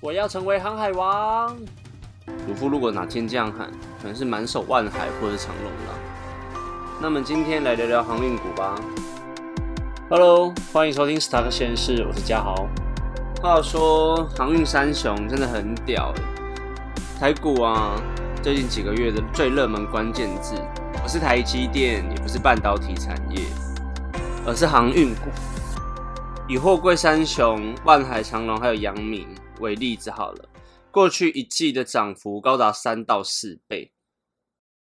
我要成为航海王。鲁夫如果哪天这样喊，可能是满手万海或者长龙了。那么今天来聊聊航运股吧。Hello，欢迎收听 Stock 先士，我是嘉豪。话说航运三雄真的很屌哎，台股啊，最近几个月的最热门关键字，不是台积电，也不是半导体产业，而是航运股。以货柜三雄万海、长隆还有阳明为例子好了，过去一季的涨幅高达三到四倍。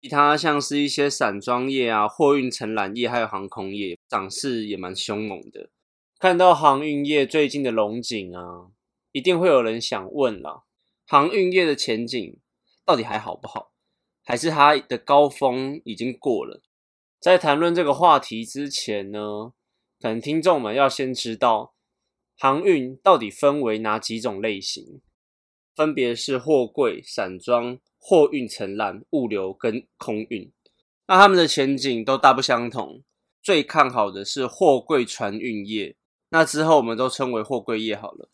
其他像是一些散装业啊、货运承揽业还有航空业，涨势也蛮凶猛的。看到航运业最近的龙井啊，一定会有人想问了：航运业的前景到底还好不好？还是它的高峰已经过了？在谈论这个话题之前呢？可能听众们要先知道，航运到底分为哪几种类型？分别是货柜、散装、货运承揽、物流跟空运。那他们的前景都大不相同。最看好的是货柜船运业，那之后我们都称为货柜业好了。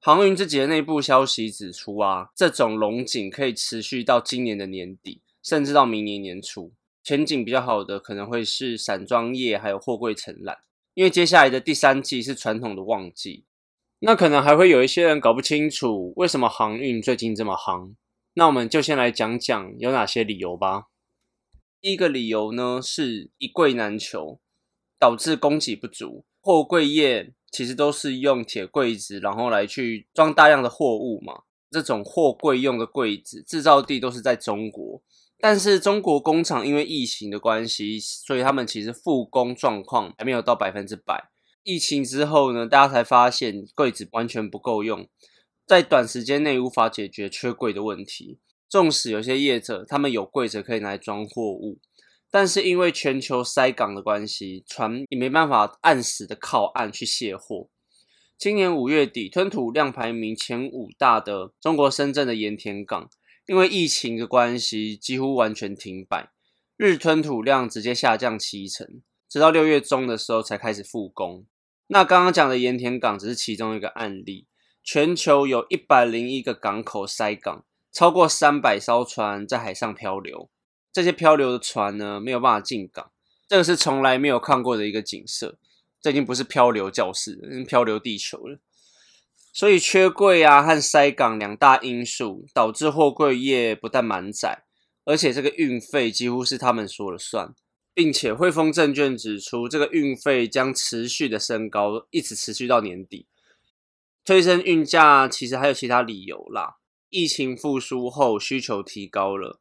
航运这节内部消息指出啊，这种龙井可以持续到今年的年底，甚至到明年年初。前景比较好的可能会是散装业，还有货柜承揽。因为接下来的第三季是传统的旺季，那可能还会有一些人搞不清楚为什么航运最近这么夯。那我们就先来讲讲有哪些理由吧。第一个理由呢是一柜难求，导致供给不足。货柜业其实都是用铁柜子，然后来去装大量的货物嘛。这种货柜用的柜子制造地都是在中国。但是中国工厂因为疫情的关系，所以他们其实复工状况还没有到百分之百。疫情之后呢，大家才发现柜子完全不够用，在短时间内无法解决缺柜的问题。纵使有些业者他们有柜子可以拿来装货物，但是因为全球塞港的关系，船也没办法按时的靠岸去卸货。今年五月底，吞吐量排名前五大的中国深圳的盐田港。因为疫情的关系，几乎完全停摆，日吞吐量直接下降七成，直到六月中的时候才开始复工。那刚刚讲的盐田港只是其中一个案例，全球有一百零一个港口塞港，超过三百艘船在海上漂流，这些漂流的船呢没有办法进港，这个是从来没有看过的一个景色，这已经不是漂流教室，已经漂流地球了。所以缺柜啊和塞港两大因素，导致货柜业不但满载，而且这个运费几乎是他们说了算，并且汇丰证券指出，这个运费将持续的升高，一直持续到年底。推升运价其实还有其他理由啦，疫情复苏后需求提高了，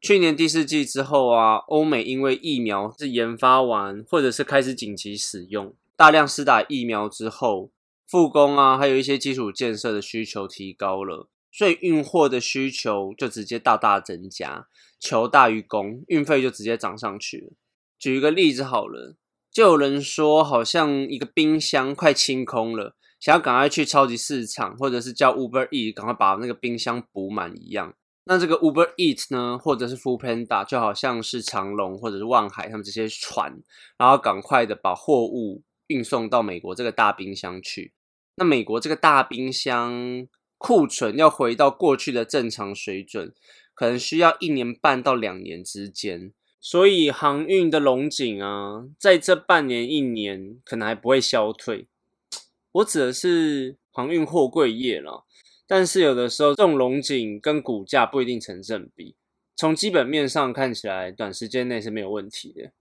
去年第四季之后啊，欧美因为疫苗是研发完或者是开始紧急使用，大量施打疫苗之后。复工啊，还有一些基础建设的需求提高了，所以运货的需求就直接大大增加，求大于供，运费就直接涨上去了。举一个例子好了，就有人说好像一个冰箱快清空了，想要赶快去超级市场，或者是叫 Uber Eat 赶快把那个冰箱补满一样。那这个 Uber Eat 呢，或者是 Food Panda，就好像是长隆或者是万海他们这些船，然后赶快的把货物运送到美国这个大冰箱去。那美国这个大冰箱库存要回到过去的正常水准，可能需要一年半到两年之间。所以航运的龙井啊，在这半年一年可能还不会消退。我指的是航运货柜业了，但是有的时候这种龙井跟股价不一定成正比。从基本面上看起来，短时间内是没有问题的。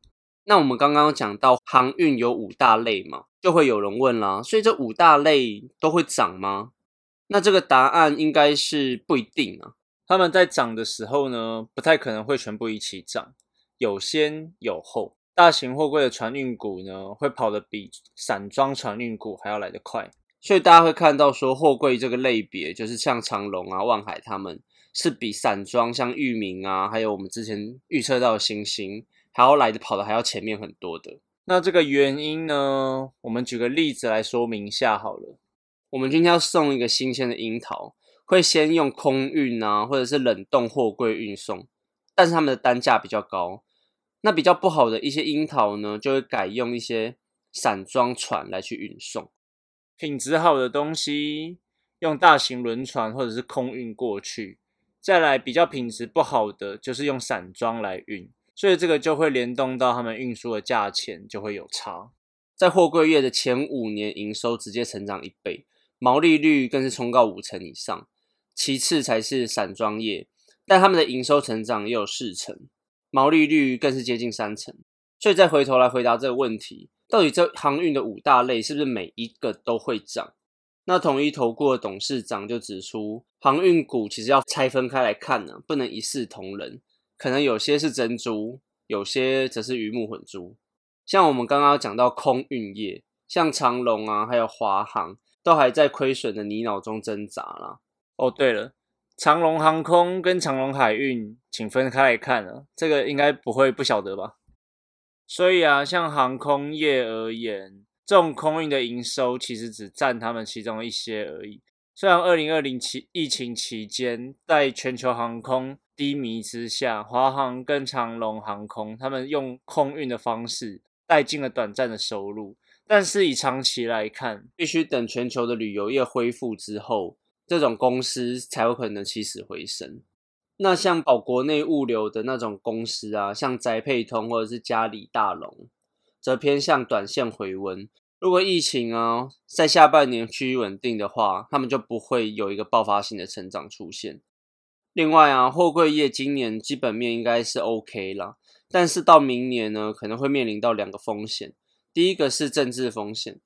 那我们刚刚讲到航运有五大类嘛，就会有人问啦，所以这五大类都会涨吗？那这个答案应该是不一定啊。他们在涨的时候呢，不太可能会全部一起涨，有先有后。大型货柜的船运股呢，会跑得比散装船运股还要来得快，所以大家会看到说，货柜这个类别，就是像长隆啊、万海他们，是比散装像域名啊，还有我们之前预测到的星星。还要来的跑的还要前面很多的，那这个原因呢？我们举个例子来说明一下好了。我们今天要送一个新鲜的樱桃，会先用空运啊，或者是冷冻货柜运送，但是他们的单价比较高。那比较不好的一些樱桃呢，就会改用一些散装船来去运送。品质好的东西用大型轮船或者是空运过去。再来比较品质不好的，就是用散装来运，所以这个就会联动到他们运输的价钱就会有差。在货柜业的前五年，营收直接成长一倍，毛利率更是冲到五成以上。其次才是散装业，但他们的营收成长也有四成，毛利率更是接近三成。所以再回头来回答这个问题，到底这航运的五大类是不是每一个都会涨？那统一投顾的董事长就指出，航运股其实要拆分开来看呢，不能一视同仁。可能有些是珍珠，有些则是鱼目混珠。像我们刚刚讲到空运业，像长龙啊，还有华航，都还在亏损的泥淖中挣扎啦。哦，对了，长龙航空跟长龙海运，请分开来看啊，这个应该不会不晓得吧？所以啊，像航空业而言。这种空运的营收其实只占他们其中一些而已。虽然二零二零期疫情期间，在全球航空低迷之下，华航跟长龙航空他们用空运的方式带进了短暂的收入，但是以长期来看，必须等全球的旅游业恢复之后，这种公司才有可能起死回生。那像保国内物流的那种公司啊，像宅配通或者是嘉里大龙。则偏向短线回温。如果疫情啊在下半年趋于稳定的话，他们就不会有一个爆发性的成长出现。另外啊，货柜业今年基本面应该是 OK 了，但是到明年呢，可能会面临到两个风险。第一个是政治风险，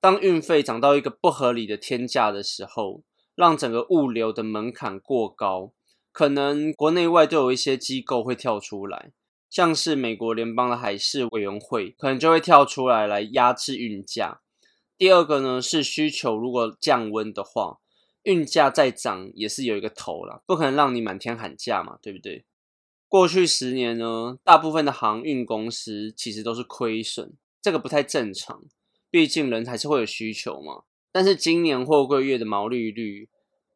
当运费涨到一个不合理的天价的时候，让整个物流的门槛过高，可能国内外都有一些机构会跳出来。像是美国联邦的海事委员会，可能就会跳出来来压制运价。第二个呢是需求，如果降温的话，运价再涨也是有一个头了，不可能让你满天喊价嘛，对不对？过去十年呢，大部分的航运公司其实都是亏损，这个不太正常，毕竟人还是会有需求嘛。但是今年货柜月的毛利率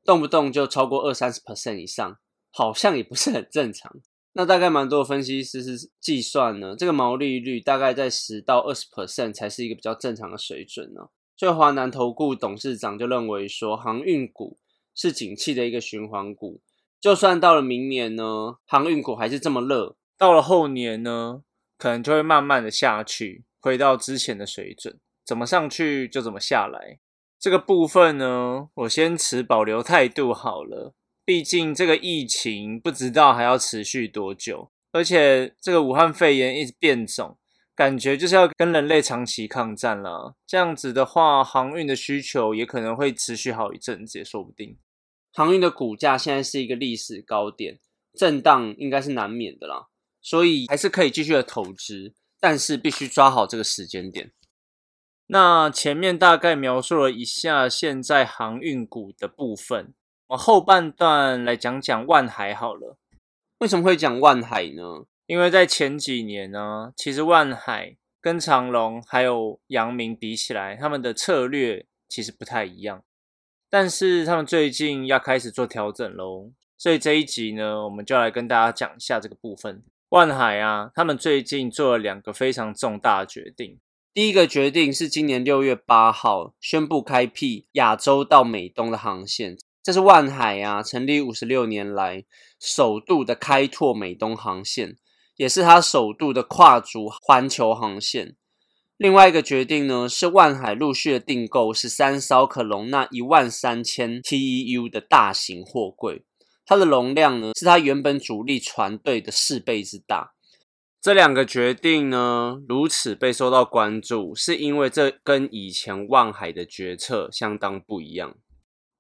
动不动就超过二三十 percent 以上，好像也不是很正常。那大概蛮多分析师是计算呢，这个毛利率大概在十到二十 percent 才是一个比较正常的水准呢。所以华南投顾董事长就认为说，航运股是景气的一个循环股，就算到了明年呢，航运股还是这么热，到了后年呢，可能就会慢慢的下去，回到之前的水准，怎么上去就怎么下来。这个部分呢，我先持保留态度好了。毕竟这个疫情不知道还要持续多久，而且这个武汉肺炎一直变种，感觉就是要跟人类长期抗战了。这样子的话，航运的需求也可能会持续好一阵子，也说不定。航运的股价现在是一个历史高点，震荡应该是难免的啦，所以还是可以继续的投资，但是必须抓好这个时间点。那前面大概描述了一下现在航运股的部分。我后半段来讲讲万海好了。为什么会讲万海呢？因为在前几年呢，其实万海跟长隆还有阳明比起来，他们的策略其实不太一样。但是他们最近要开始做调整喽，所以这一集呢，我们就来跟大家讲一下这个部分。万海啊，他们最近做了两个非常重大的决定。第一个决定是今年六月八号宣布开辟亚洲到美东的航线。这是万海啊，成立五十六年来首度的开拓美东航线，也是它首度的跨足环球航线。另外一个决定呢，是万海陆续的订购十三艘可容纳一万三千 TEU 的大型货柜，它的容量呢，是它原本主力船队的四倍之大。这两个决定呢，如此被受到关注，是因为这跟以前万海的决策相当不一样。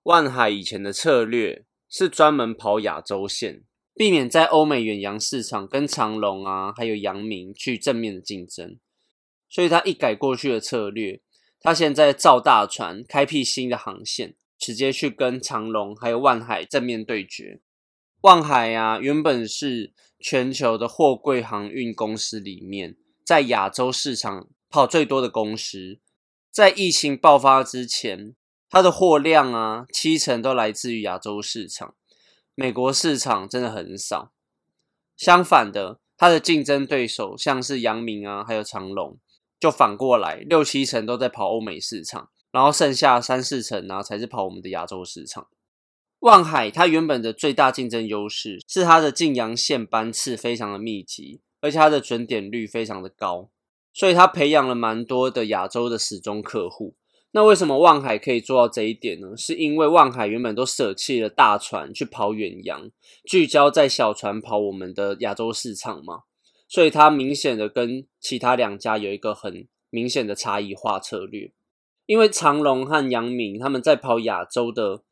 万海以前的策略是专门跑亚洲线，避免在欧美远洋市场跟长隆啊，还有扬明去正面的竞争。所以他一改过去的策略，他现在造大船，开辟新的航线，直接去跟长隆还有万海正面对决。万海啊，原本是全球的货柜航运公司里面，在亚洲市场跑最多的公司，在疫情爆发之前。它的货量啊，七成都来自于亚洲市场，美国市场真的很少。相反的，它的竞争对手像是阳明啊，还有长隆，就反过来六七成都在跑欧美市场。然后剩下三四成呢才是跑我们的亚洲市场。万海它原本的最大竞争优势是它的晋阳线班次非常的密集，而且它的准点率非常的高，所以它培养了蛮多的亚洲的始终客户。那为什么望海可以做到这一点呢？是因为望海原本都舍弃了大船去跑远洋，聚焦在小船跑我们的亚洲市场嘛，所以它明显的跟其他两家有一个很明显的差异化策略。因为长龙和阳明他们在跑亚洲的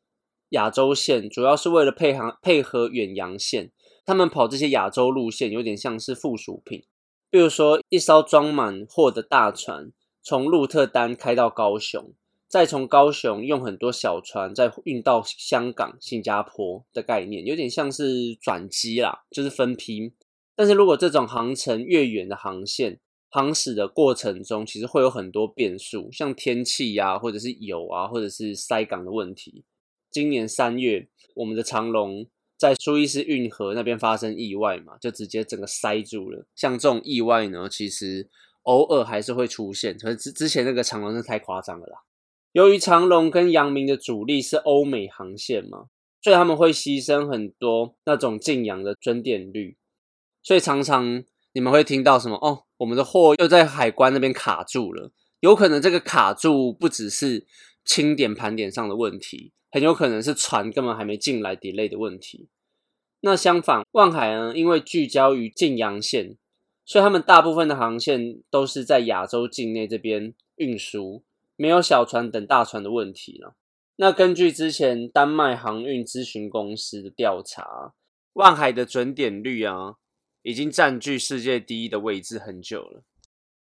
亚洲线，主要是为了配合配合远洋线，他们跑这些亚洲路线有点像是附属品，比如说一艘装满货的大船。从鹿特丹开到高雄，再从高雄用很多小船再运到香港、新加坡的概念，有点像是转机啦，就是分批。但是如果这种航程越远的航线，航驶的过程中其实会有很多变数，像天气呀，或者是油啊，或者是塞港的问题。今年三月，我们的长龙在苏伊士运河那边发生意外嘛，就直接整个塞住了。像这种意外呢，其实。偶尔还是会出现，可是之之前那个长龙是太夸张了啦。由于长龙跟阳明的主力是欧美航线嘛，所以他们会牺牲很多那种晋阳的准点率，所以常常你们会听到什么哦，我们的货又在海关那边卡住了。有可能这个卡住不只是清点盘点上的问题，很有可能是船根本还没进来 delay 的问题。那相反，万海呢，因为聚焦于晋阳线。所以他们大部分的航线都是在亚洲境内这边运输，没有小船等大船的问题了。那根据之前丹麦航运咨询公司的调查，万海的准点率啊，已经占据世界第一的位置很久了。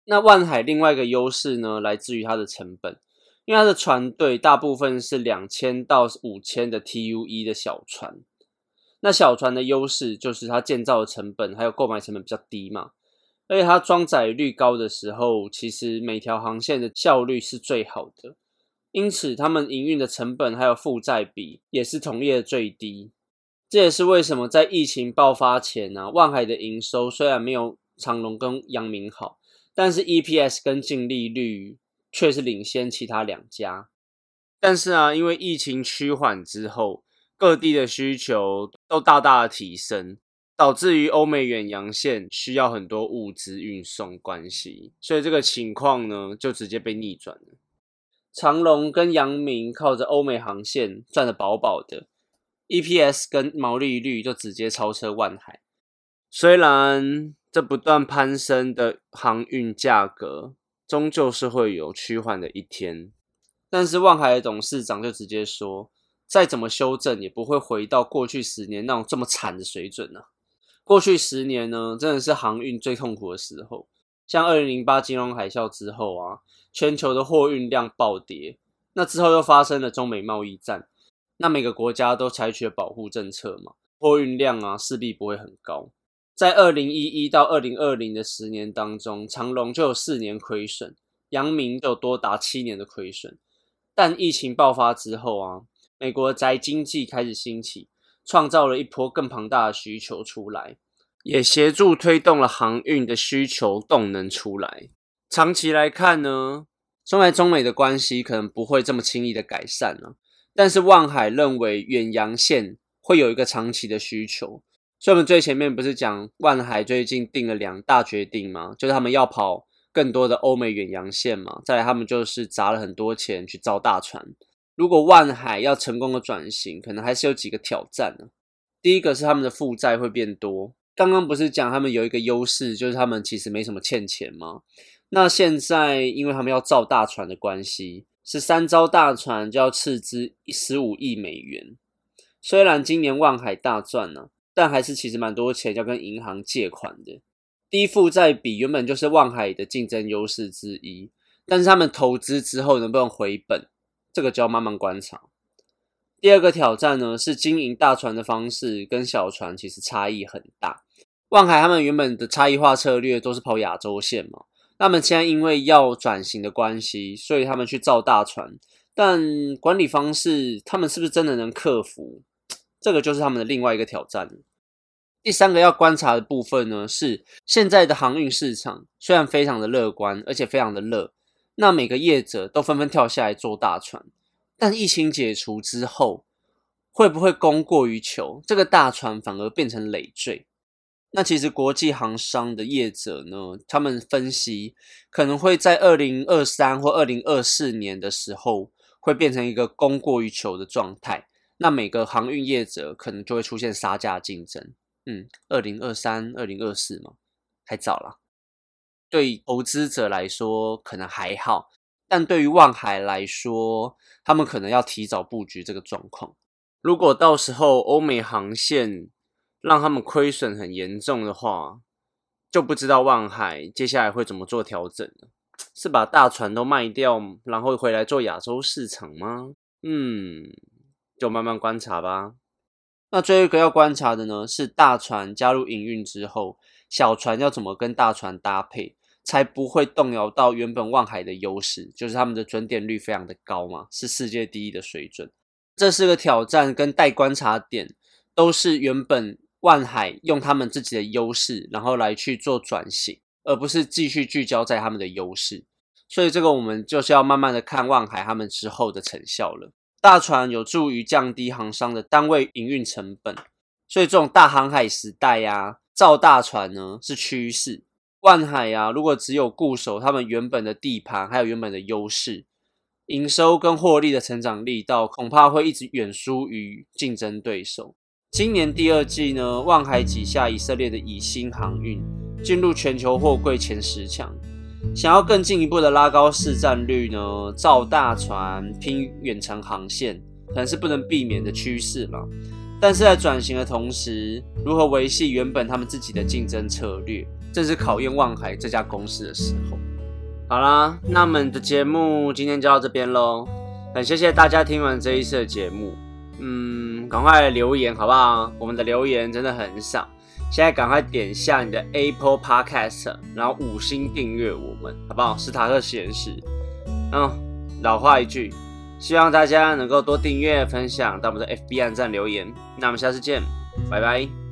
那万海另外一个优势呢，来自于它的成本，因为它的船队大部分是两千到五千的 TUE 的小船。那小船的优势就是它建造的成本还有购买成本比较低嘛。而且它装载率高的时候，其实每条航线的效率是最好的，因此他们营运的成本还有负债比也是同业最低。这也是为什么在疫情爆发前呢，万海的营收虽然没有长隆跟阳明好，但是 EPS 跟净利率却是领先其他两家。但是啊，因为疫情趋缓之后，各地的需求都大大的提升。导致于欧美远洋线需要很多物资运送关系，所以这个情况呢就直接被逆转了。长隆跟阳明靠着欧美航线赚的饱饱的，EPS 跟毛利率就直接超车万海。虽然这不断攀升的航运价格终究是会有趋缓的一天，但是万海的董事长就直接说，再怎么修正也不会回到过去十年那种这么惨的水准呢。过去十年呢，真的是航运最痛苦的时候。像二零零八金融海啸之后啊，全球的货运量暴跌。那之后又发生了中美贸易战，那每个国家都采取了保护政策嘛，货运量啊势必不会很高。在二零一一到二零二零的十年当中，长隆就有四年亏损，阳明就多达七年的亏损。但疫情爆发之后啊，美国宅经济开始兴起。创造了一波更庞大的需求出来，也协助推动了航运的需求动能出来。长期来看呢，中来中美的关系可能不会这么轻易的改善了。但是万海认为远洋线会有一个长期的需求，所以我们最前面不是讲万海最近定了两大决定吗？就是他们要跑更多的欧美远洋线嘛，再来他们就是砸了很多钱去造大船。如果万海要成功的转型，可能还是有几个挑战呢。第一个是他们的负债会变多。刚刚不是讲他们有一个优势，就是他们其实没什么欠钱吗？那现在因为他们要造大船的关系，是三艘大船就要斥资十五亿美元。虽然今年万海大赚呢，但还是其实蛮多钱要跟银行借款的。低负债比原本就是万海的竞争优势之一，但是他们投资之后能不能回本？这个就要慢慢观察。第二个挑战呢，是经营大船的方式跟小船其实差异很大。万海他们原本的差异化策略都是跑亚洲线嘛，那么现在因为要转型的关系，所以他们去造大船，但管理方式他们是不是真的能克服？这个就是他们的另外一个挑战。第三个要观察的部分呢，是现在的航运市场虽然非常的乐观，而且非常的热。那每个业者都纷纷跳下来做大船。但疫情解除之后，会不会供过于求？这个大船反而变成累赘？那其实国际航商的业者呢，他们分析可能会在二零二三或二零二四年的时候，会变成一个供过于求的状态。那每个航运业者可能就会出现杀价竞争。嗯，二零二三、二零二四嘛，还早了。对投资者来说可能还好，但对于万海来说，他们可能要提早布局这个状况。如果到时候欧美航线，让他们亏损很严重的话，就不知道万海接下来会怎么做调整了。是把大船都卖掉，然后回来做亚洲市场吗？嗯，就慢慢观察吧。那最后一个要观察的呢，是大船加入营运之后，小船要怎么跟大船搭配，才不会动摇到原本万海的优势，就是他们的准点率非常的高嘛，是世界第一的水准。这是个挑战跟待观察点，都是原本。万海用他们自己的优势，然后来去做转型，而不是继续聚焦在他们的优势。所以这个我们就是要慢慢的看万海他们之后的成效了。大船有助于降低航商的单位营运成本，所以这种大航海时代呀，造大船呢是趋势。万海呀，如果只有固守他们原本的地盘，还有原本的优势，营收跟获利的成长力道，恐怕会一直远输于竞争对手。今年第二季呢，万海挤下以色列的以新航运，进入全球货柜前十强。想要更进一步的拉高市占率呢，造大船拼远程航线，可能是不能避免的趋势了。但是在转型的同时，如何维系原本他们自己的竞争策略，正是考验望海这家公司的时候。好啦，那我们的节目今天就到这边喽，很谢谢大家听完这一次的节目。嗯，赶快留言好不好？我们的留言真的很少，现在赶快点下你的 Apple Podcast，然后五星订阅我们，好不好？史塔克实验室。嗯，老话一句，希望大家能够多订阅、分享到我们的 FB 站留言。那我们下次见，拜拜。